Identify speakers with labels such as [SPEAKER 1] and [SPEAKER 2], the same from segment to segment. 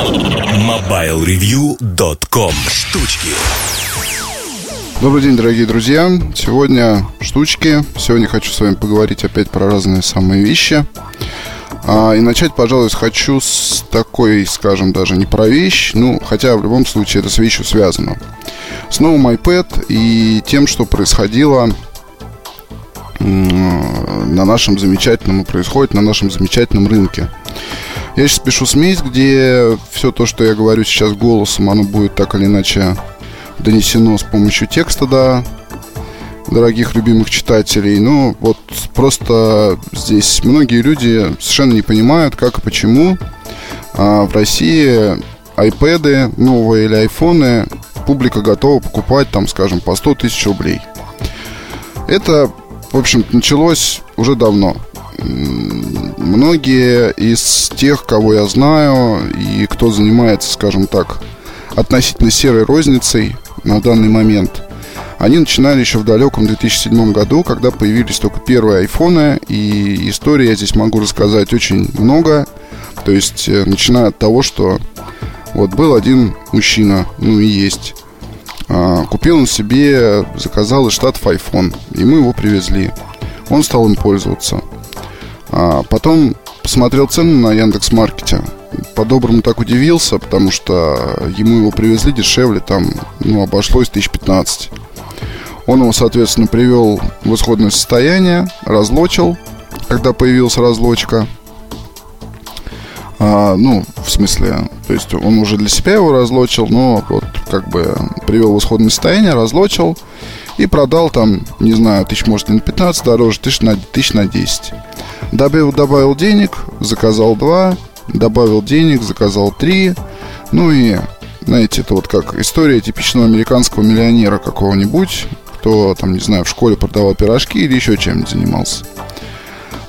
[SPEAKER 1] MobileReview.com Штучки
[SPEAKER 2] Добрый день, дорогие друзья. Сегодня штучки. Сегодня хочу с вами поговорить опять про разные самые вещи. А, и начать, пожалуй, хочу с такой, скажем, даже не про вещь, ну, хотя в любом случае это с вещью связано. С новым iPad и тем, что происходило на нашем замечательном, происходит на нашем замечательном рынке. Я сейчас пишу смесь, где все то, что я говорю сейчас голосом, оно будет так или иначе донесено с помощью текста до дорогих любимых читателей. Ну, вот просто здесь многие люди совершенно не понимают, как и почему а в России iPad новые или айфоны публика готова покупать там, скажем, по 100 тысяч рублей. Это, в общем началось уже давно. Многие из тех, кого я знаю и кто занимается, скажем так, относительно серой розницей на данный момент, они начинали еще в далеком 2007 году, когда появились только первые айфоны, и истории я здесь могу рассказать очень много. То есть, э, начиная от того, что вот был один мужчина, ну и есть, а, купил он себе, заказал из Штатов iPhone, и мы его привезли. Он стал им пользоваться. А потом посмотрел цены на Яндекс Маркете. По-доброму так удивился, потому что ему его привезли дешевле, там, ну, обошлось 1015. Он его, соответственно, привел в исходное состояние, разлочил, когда появилась разлочка. А, ну, в смысле, то есть он уже для себя его разлочил, но вот как бы привел в исходное состояние, разлочил и продал там, не знаю, тысяч, может, на 15 дороже, тысяч на, тысяч на 10. Добавил, добавил денег, заказал два, добавил денег, заказал три. Ну и, знаете, это вот как история типичного американского миллионера какого-нибудь, кто там, не знаю, в школе продавал пирожки или еще чем-нибудь занимался.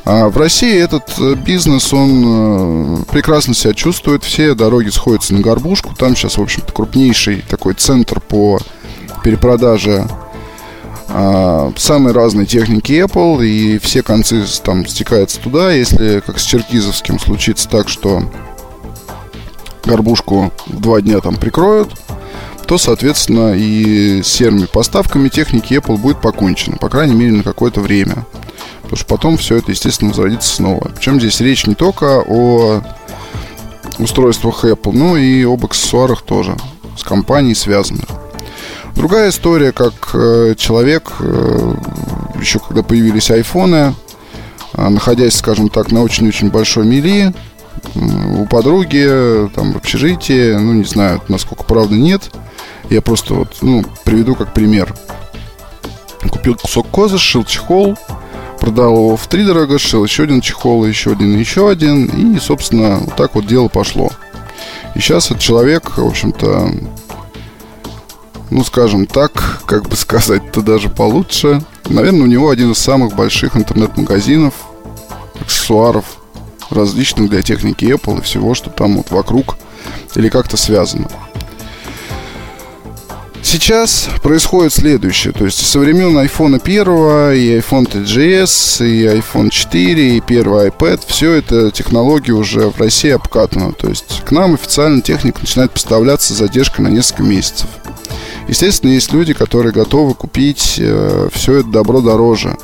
[SPEAKER 2] А в России этот э, бизнес, он э, прекрасно себя чувствует. Все дороги сходятся на горбушку. Там сейчас, в общем-то, крупнейший такой центр по перепродаже а, самой разной техники Apple, и все концы там стекаются туда. Если, как с Черкизовским, случится так, что горбушку в два дня там прикроют, то, соответственно, и с серыми поставками техники Apple будет покончено, по крайней мере, на какое-то время. Потому что потом все это, естественно, возродится снова. Причем здесь речь не только о устройствах Apple, но и об аксессуарах тоже, с компанией связанных. Другая история, как э, человек, э, еще когда появились айфоны, э, находясь, скажем так, на очень-очень большой мили, у подруги, там, в общежитии, ну, не знаю, насколько правда нет. Я просто вот, ну, приведу как пример. Купил кусок козы, сшил чехол, продал его в три дорого, сшил еще один чехол, еще один, еще один. И, собственно, вот так вот дело пошло. И сейчас этот человек, в общем-то, ну, скажем так, как бы сказать-то даже получше. Наверное, у него один из самых больших интернет-магазинов, аксессуаров различных для техники Apple и всего, что там вот вокруг или как-то связано. Сейчас происходит следующее. То есть со времен iPhone 1 и iPhone 3GS, и iPhone 4, и первый iPad, все это технологии уже в России обкатано. То есть к нам официально техника начинает поставляться с задержкой на несколько месяцев. Естественно, есть люди, которые готовы купить э, все это добро дороже,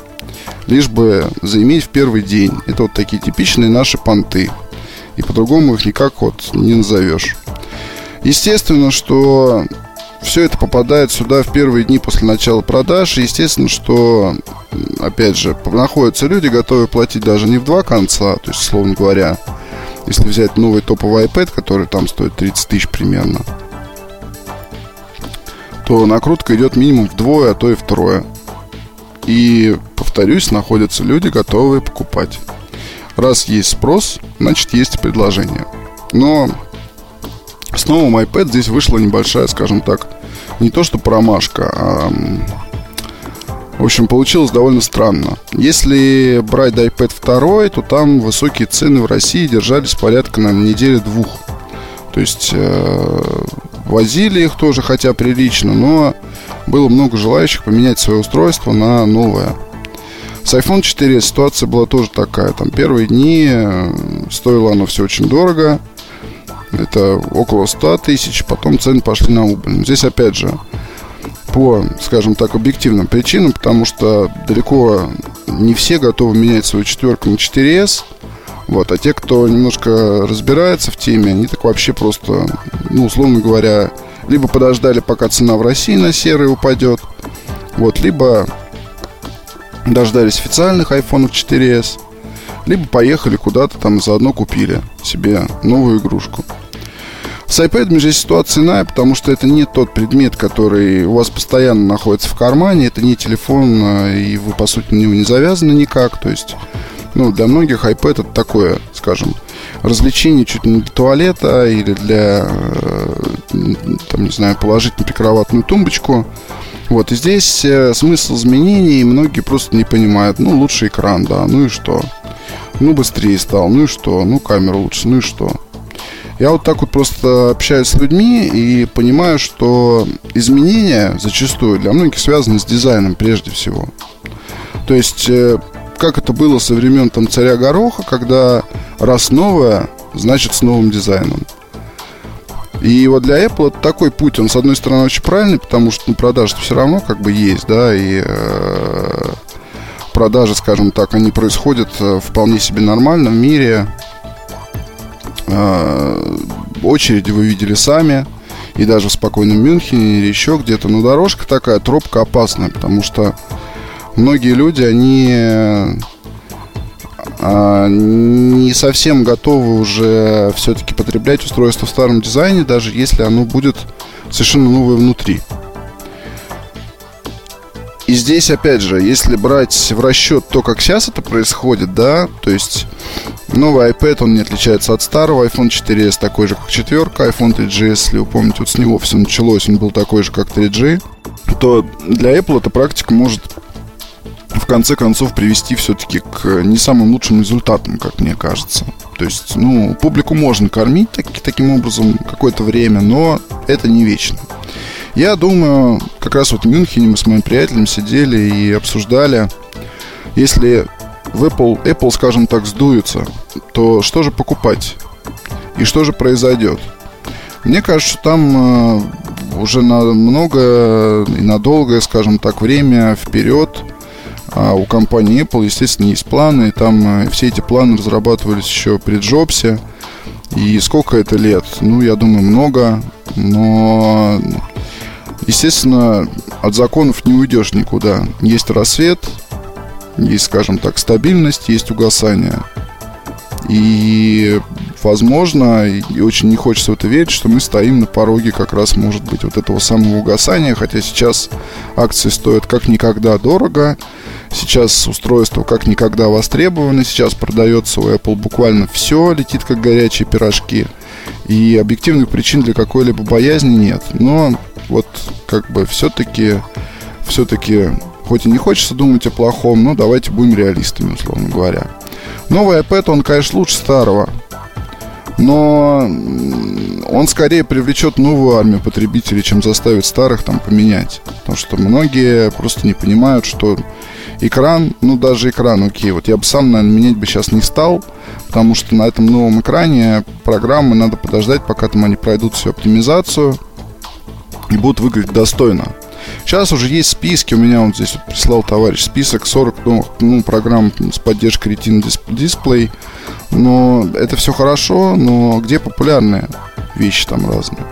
[SPEAKER 2] лишь бы заиметь в первый день. Это вот такие типичные наши понты. И по-другому их никак вот не назовешь. Естественно, что все это попадает сюда в первые дни после начала продаж. И естественно, что, опять же, находятся люди, готовые платить даже не в два конца, то есть, словно говоря, если взять новый топовый iPad, который там стоит 30 тысяч примерно, то накрутка идет минимум вдвое, а то и втрое. И, повторюсь, находятся люди, готовые покупать. Раз есть спрос, значит есть предложение. Но с новым iPad здесь вышла небольшая, скажем так, не то что промашка, а... В общем, получилось довольно странно. Если брать iPad 2, то там высокие цены в России держались порядка на неделю двух. То есть э, Возили их тоже, хотя прилично, но было много желающих поменять свое устройство на новое. С iPhone 4 ситуация была тоже такая. Там первые дни э, стоило оно все очень дорого. Это около 100 тысяч, потом цены пошли на убыль. Здесь, опять же, по, скажем так, объективным причинам, потому что далеко не все готовы менять свою четверку на 4S. Вот, а те, кто немножко разбирается в теме, они так вообще просто, ну, условно говоря, либо подождали, пока цена в России на серый упадет, вот, либо дождались официальных iPhone 4s, либо поехали куда-то там заодно купили себе новую игрушку. С iPad же ситуация иная, потому что это не тот предмет, который у вас постоянно находится в кармане, это не телефон, а, и вы, по сути, на него не завязаны никак. То есть, ну, для многих iPad это такое, скажем, развлечение чуть не для туалета или для, э, там, не знаю, положить на прикроватную тумбочку. Вот, и здесь э, смысл изменений многие просто не понимают. Ну, лучше экран, да, ну и что? Ну, быстрее стал, ну и что? Ну, камера лучше, ну и что? Я вот так вот просто общаюсь с людьми и понимаю, что изменения зачастую для многих связаны с дизайном прежде всего. То есть, э, как это было со времен там царя Гороха, когда раз новое, значит с новым дизайном. И вот для Apple это такой путь, он с одной стороны очень правильный, потому что ну, продажи все равно как бы есть, да, и э, продажи, скажем так, они происходят э, вполне себе нормально в мире. Э, очереди вы видели сами, и даже в спокойном Мюнхене или еще где-то. Но дорожка такая, тропка опасная, потому что многие люди, они э, не совсем готовы уже все-таки потреблять устройство в старом дизайне, даже если оно будет совершенно новое внутри. И здесь, опять же, если брать в расчет то, как сейчас это происходит, да, то есть новый iPad, он не отличается от старого, iPhone 4s такой же, как четверка, iPhone 3GS, если вы помните, вот с него все началось, он был такой же, как 3G, то для Apple эта практика может конце концов привести все-таки к не самым лучшим результатам, как мне кажется. То есть, ну, публику можно кормить так, таким образом какое-то время, но это не вечно. Я думаю, как раз вот в Мюнхене мы с моим приятелем сидели и обсуждали, если в Apple, Apple, скажем так, сдуется, то что же покупать? И что же произойдет? Мне кажется, что там э, уже на много и на долгое, скажем так, время вперед а у компании Apple, естественно, есть планы. Там э, все эти планы разрабатывались еще при Джобсе. И сколько это лет? Ну, я думаю, много. Но Естественно, от законов не уйдешь никуда. Есть рассвет, есть, скажем так, стабильность, есть угасание. И, возможно, и очень не хочется в это верить, что мы стоим на пороге как раз, может быть, вот этого самого угасания, хотя сейчас акции стоят как никогда дорого, сейчас устройство как никогда востребовано, сейчас продается у Apple буквально все, летит как горячие пирожки, и объективных причин для какой-либо боязни нет. Но вот как бы все-таки, все-таки, хоть и не хочется думать о плохом, но давайте будем реалистами, условно говоря. Новый iPad, он, конечно, лучше старого. Но он скорее привлечет новую армию потребителей, чем заставит старых там поменять. Потому что многие просто не понимают, что экран, ну даже экран, окей, вот я бы сам, наверное, менять бы сейчас не стал, потому что на этом новом экране программы надо подождать, пока там они пройдут всю оптимизацию, и будут выглядеть достойно. Сейчас уже есть списки, у меня вот здесь вот прислал товарищ список 40 новых ну, программ с поддержкой Retina Display. Но это все хорошо, но где популярные вещи там разные?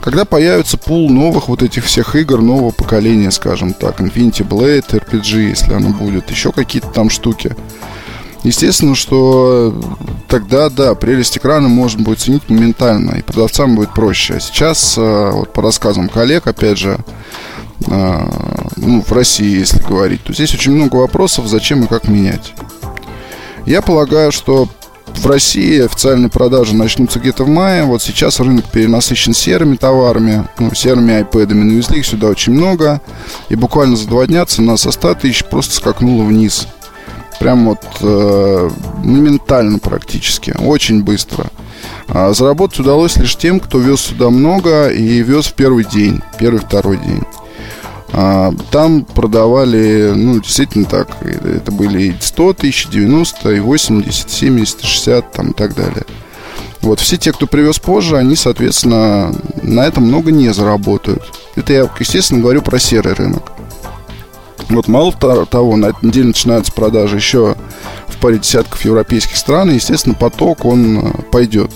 [SPEAKER 2] Когда появится пул новых вот этих всех игр нового поколения, скажем так, Infinity Blade, RPG, если оно будет, еще какие-то там штуки – Естественно, что тогда, да, прелесть экрана можно будет ценить моментально, и продавцам будет проще. А сейчас, э, вот по рассказам коллег, опять же, э, ну, в России, если говорить, то здесь очень много вопросов, зачем и как менять. Я полагаю, что в России официальные продажи начнутся где-то в мае. Вот сейчас рынок перенасыщен серыми товарами, ну, серыми айпэдами. Навезли их сюда очень много. И буквально за два дня цена со 100 тысяч просто скакнула вниз. Прям вот э, моментально практически, очень быстро. А заработать удалось лишь тем, кто вез сюда много и вез в первый день, первый-второй день. А, там продавали, ну, действительно так, это были и 100 тысяч, 90, и 80, 70, 60, там и так далее. Вот, все те, кто привез позже, они, соответственно, на этом много не заработают. Это я, естественно, говорю про серый рынок. Вот мало того, на этой неделе начинаются продажи еще в паре десятков европейских стран, и, естественно, поток, он э, пойдет.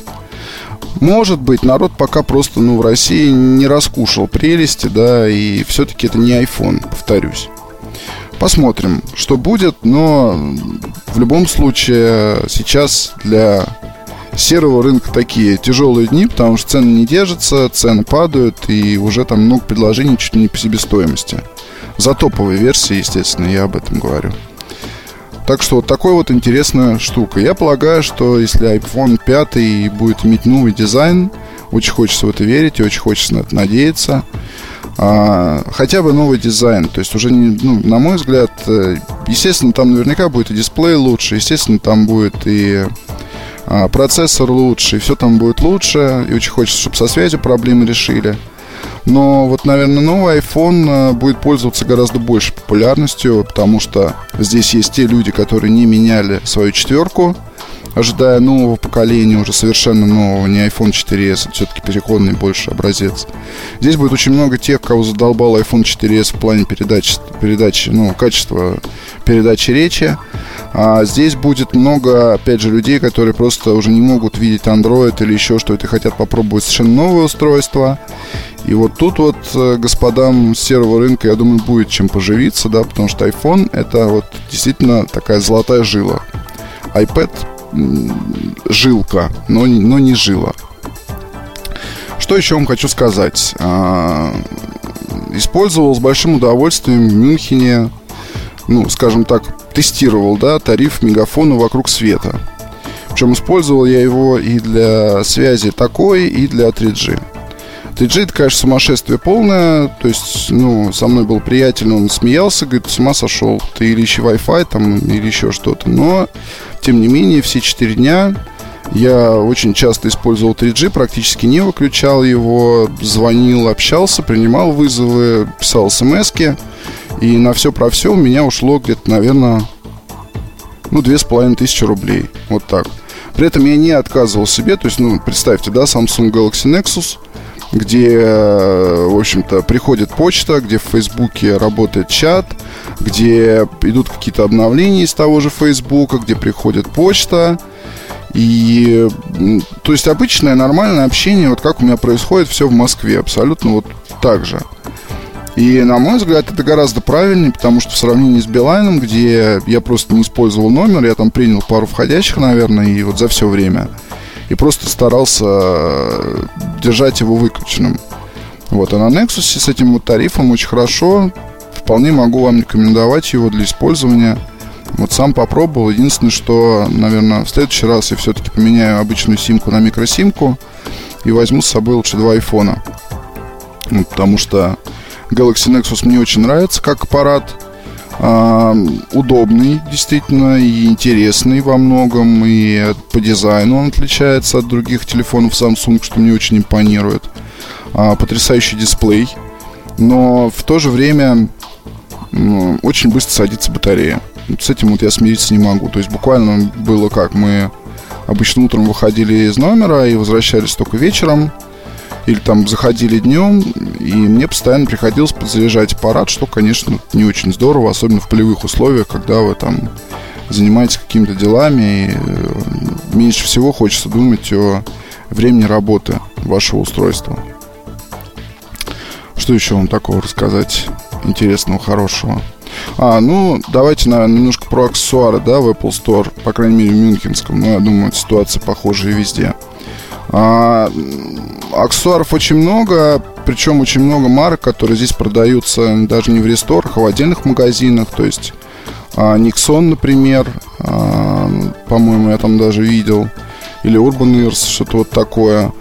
[SPEAKER 2] Может быть, народ пока просто, ну, в России не раскушал прелести, да, и все-таки это не iPhone, повторюсь. Посмотрим, что будет, но в любом случае сейчас для серого рынка такие тяжелые дни, потому что цены не держатся, цены падают, и уже там много предложений чуть ли не по себестоимости. За топовые версии, естественно, я об этом говорю. Так что вот такой вот интересная штука. Я полагаю, что если iPhone 5 будет иметь новый дизайн, очень хочется в это верить и очень хочется на это надеяться, а, хотя бы новый дизайн. То есть уже, не, ну, на мой взгляд, э, естественно, там наверняка будет и дисплей лучше, естественно, там будет и а, процессор лучше, и все там будет лучше. И очень хочется, чтобы со связью проблемы решили. Но вот, наверное, новый iPhone э, будет пользоваться гораздо большей популярностью, потому что здесь есть те люди, которые не меняли свою четверку, ожидая нового поколения, уже совершенно нового, не iPhone 4s, это все-таки переходный больше образец. Здесь будет очень много тех, кого задолбал iPhone 4s в плане передачи, передачи ну, качества передачи речи. А здесь будет много, опять же, людей, которые просто уже не могут видеть Android или еще что-то, хотят попробовать совершенно новое устройство. И вот тут вот э, господам серого рынка, я думаю, будет чем поживиться, да, потому что iPhone это вот действительно такая золотая жила. iPad жилка, но, но не жила. Что еще вам хочу сказать? А, использовал с большим удовольствием в Мюнхене, ну, скажем так, тестировал, да, тариф мегафона вокруг света. Причем использовал я его и для связи такой, и для 3G. 3G это, конечно, сумасшествие полное. То есть, ну, со мной был приятель, он смеялся, говорит, с ума сошел. Ты или ищи Wi-Fi там, или еще что-то. Но тем не менее, все 4 дня я очень часто использовал 3G, практически не выключал его, звонил, общался, принимал вызовы, писал смс И на все про все у меня ушло где-то, наверное, ну, две с половиной тысячи рублей. Вот так. При этом я не отказывал себе, то есть, ну, представьте, да, Samsung Galaxy Nexus, где, в общем-то, приходит почта, где в Фейсбуке работает чат, где идут какие-то обновления из того же Фейсбука, где приходит почта. И, то есть, обычное нормальное общение, вот как у меня происходит все в Москве, абсолютно вот так же. И, на мой взгляд, это гораздо правильнее, потому что в сравнении с Билайном, где я просто не использовал номер, я там принял пару входящих, наверное, и вот за все время, и просто старался э, держать его выключенным. Вот, а на Nexus с этим вот тарифом очень хорошо вполне могу вам рекомендовать его для использования. Вот сам попробовал. Единственное, что, наверное, в следующий раз я все-таки поменяю обычную симку на микросимку и возьму с собой лучше два айфона. Ну, потому что Galaxy Nexus мне очень нравится как аппарат. Удобный, действительно, и интересный во многом, и по дизайну он отличается от других телефонов Samsung, что мне очень импонирует. А, потрясающий дисплей, но в то же время очень быстро садится батарея. С этим вот я смириться не могу. То есть буквально было как, мы обычно утром выходили из номера и возвращались только вечером, или там заходили днем, и мне постоянно приходилось подзаряжать аппарат, что, конечно, не очень здорово, особенно в полевых условиях, когда вы там занимаетесь какими-то делами, и э, меньше всего хочется думать о времени работы вашего устройства. Что еще вам такого рассказать? интересного, хорошего. А, ну, давайте, наверное, немножко про аксессуары, да, в Apple Store, по крайней мере, в Мюнхенском. Ну, я думаю, ситуация похожая везде. А, аксессуаров очень много, причем очень много марок, которые здесь продаются даже не в ресторах, а в отдельных магазинах. То есть а, Nixon, например, а, по-моему, я там даже видел. Или Urban Ears, что-то вот такое.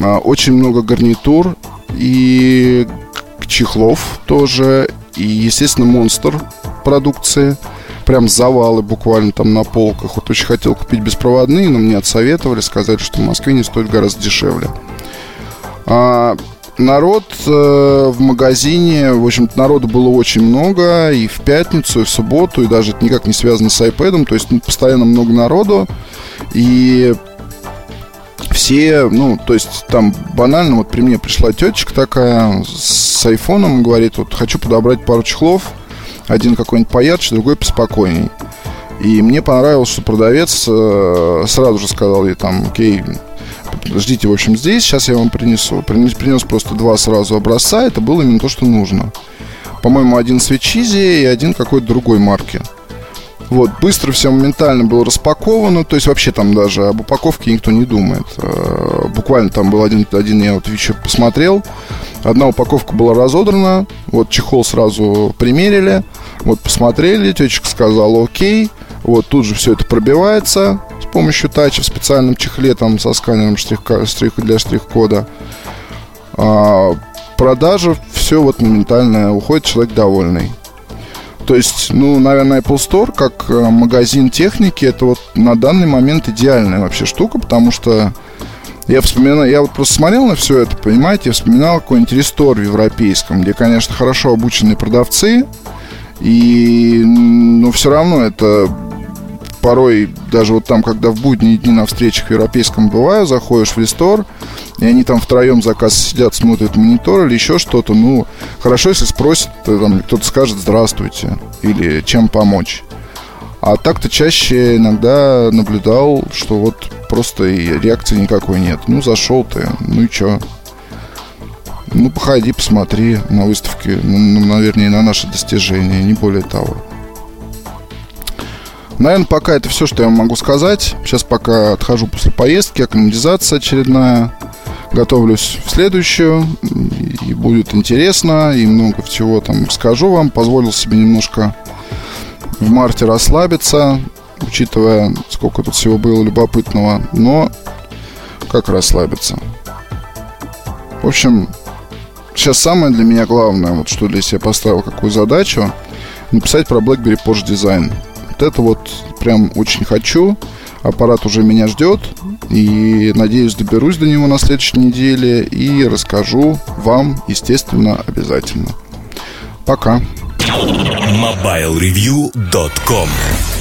[SPEAKER 2] А, очень много гарнитур. И чехлов тоже. И, естественно, монстр продукции. Прям завалы буквально там на полках. Вот очень хотел купить беспроводные, но мне отсоветовали, сказали, что в Москве не стоит гораздо дешевле. А, народ э, в магазине, в общем-то, народу было очень много и в пятницу, и в субботу, и даже это никак не связано с iPad, то есть ну, постоянно много народу. И все, ну, то есть там банально, вот при мне пришла тетечка такая с айфоном, говорит, вот хочу подобрать пару чехлов, один какой-нибудь поярче, другой поспокойней. И мне понравилось, что продавец э, сразу же сказал ей там, окей, ждите, в общем, здесь, сейчас я вам принесу. Принес, принес просто два сразу образца, это было именно то, что нужно. По-моему, один свечизи и один какой-то другой марки. Вот, быстро все моментально было распаковано, то есть вообще там даже об упаковке никто не думает. Э, буквально там был один, один я вот вечер посмотрел, одна упаковка была разодрана, вот чехол сразу примерили, вот посмотрели, тетечка сказала окей, вот тут же все это пробивается с помощью тача в специальном чехле там со сканером штрих, штрих для штрих-кода. А, продажа, все вот моментально уходит, человек довольный. То есть, ну, наверное, Apple Store как э, магазин техники, это вот на данный момент идеальная вообще штука, потому что я вспоминаю, я вот просто смотрел на все это, понимаете, я вспоминал какой-нибудь рестор в европейском, где, конечно, хорошо обученные продавцы, и, но все равно это порой даже вот там, когда в будние дни на встречах в европейском бываю, заходишь в рестор, и они там втроем заказ сидят, смотрят монитор или еще что-то, ну, хорошо, если спросят, там, кто-то скажет «здравствуйте» или «чем помочь». А так-то чаще иногда наблюдал, что вот просто и реакции никакой нет. Ну, зашел ты, ну и чё? Ну, походи, посмотри на выставке, ну, ну наверное, на наши достижения, не более того. Наверное, пока это все, что я могу сказать. Сейчас пока отхожу после поездки, акклиматизация очередная. Готовлюсь в следующую. И будет интересно, и много всего там расскажу вам. Позволил себе немножко в марте расслабиться, учитывая, сколько тут всего было любопытного. Но как расслабиться? В общем, сейчас самое для меня главное, вот что для себя поставил, какую задачу, написать про BlackBerry Porsche Design. Вот это вот прям очень хочу. Аппарат уже меня ждет. И надеюсь, доберусь до него на следующей неделе. И расскажу вам, естественно, обязательно. Пока.
[SPEAKER 1] MobileReview.com